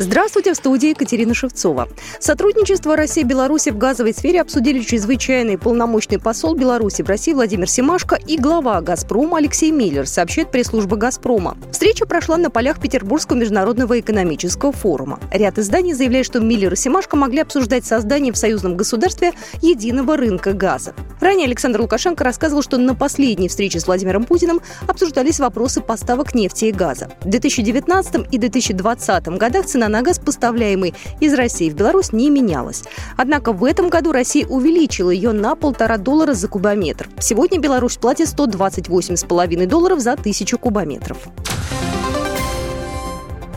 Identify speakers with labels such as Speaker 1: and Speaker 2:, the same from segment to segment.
Speaker 1: Здравствуйте, в студии Екатерина Шевцова. Сотрудничество России и Беларуси в газовой сфере обсудили чрезвычайный полномочный посол Беларуси в России Владимир Семашко и глава «Газпрома» Алексей Миллер, сообщает пресс-служба «Газпрома». Встреча прошла на полях Петербургского международного экономического форума. Ряд изданий заявляет, что Миллер и Семашко могли обсуждать создание в союзном государстве единого рынка газа. Ранее Александр Лукашенко рассказывал, что на последней встрече с Владимиром Путиным обсуждались вопросы поставок нефти и газа. В 2019 и 2020 годах цена на газ, поставляемый из России в Беларусь, не менялась. Однако в этом году Россия увеличила ее на полтора доллара за кубометр. Сегодня Беларусь платит 128,5 долларов за тысячу кубометров.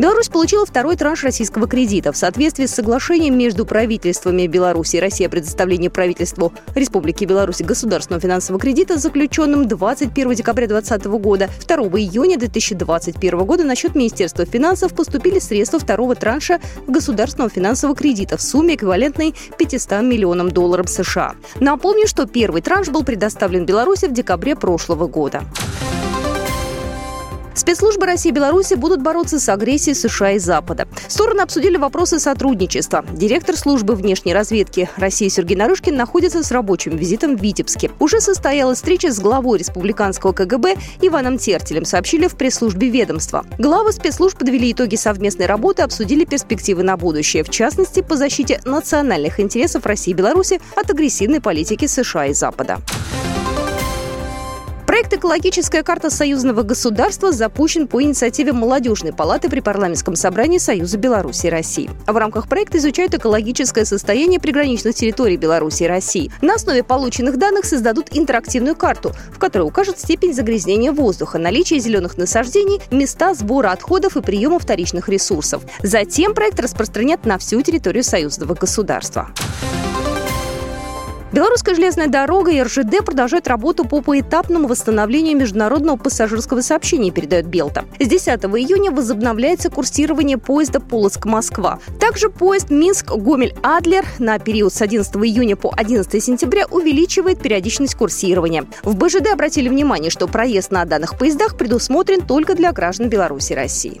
Speaker 1: Беларусь получила второй транш российского кредита. В соответствии с соглашением между правительствами Беларуси и России о предоставлении правительству Республики Беларусь государственного финансового кредита, заключенным 21 декабря 2020 года, 2 июня 2021 года на счет Министерства финансов поступили средства второго транша государственного финансового кредита в сумме эквивалентной 500 миллионам долларов США. Напомню, что первый транш был предоставлен Беларуси в декабре прошлого года. Спецслужбы России и Беларуси будут бороться с агрессией США и Запада. Стороны обсудили вопросы сотрудничества. Директор службы внешней разведки России Сергей Нарышкин находится с рабочим визитом в Витебске. Уже состоялась встреча с главой республиканского КГБ Иваном Тертелем, сообщили в пресс-службе ведомства. Главы спецслужб подвели итоги совместной работы, обсудили перспективы на будущее, в частности, по защите национальных интересов России и Беларуси от агрессивной политики США и Запада. Проект «Экологическая карта союзного государства» запущен по инициативе Молодежной палаты при парламентском собрании Союза Беларуси и России. В рамках проекта изучают экологическое состояние приграничных территорий Беларуси и России. На основе полученных данных создадут интерактивную карту, в которой укажут степень загрязнения воздуха, наличие зеленых насаждений, места сбора отходов и приема вторичных ресурсов. Затем проект распространят на всю территорию союзного государства. Белорусская железная дорога и РЖД продолжают работу по поэтапному восстановлению международного пассажирского сообщения, передает Белта. С 10 июня возобновляется курсирование поезда Полоцк-Москва. Также поезд Минск-Гомель-Адлер на период с 11 июня по 11 сентября увеличивает периодичность курсирования. В БЖД обратили внимание, что проезд на данных поездах предусмотрен только для граждан Беларуси и России.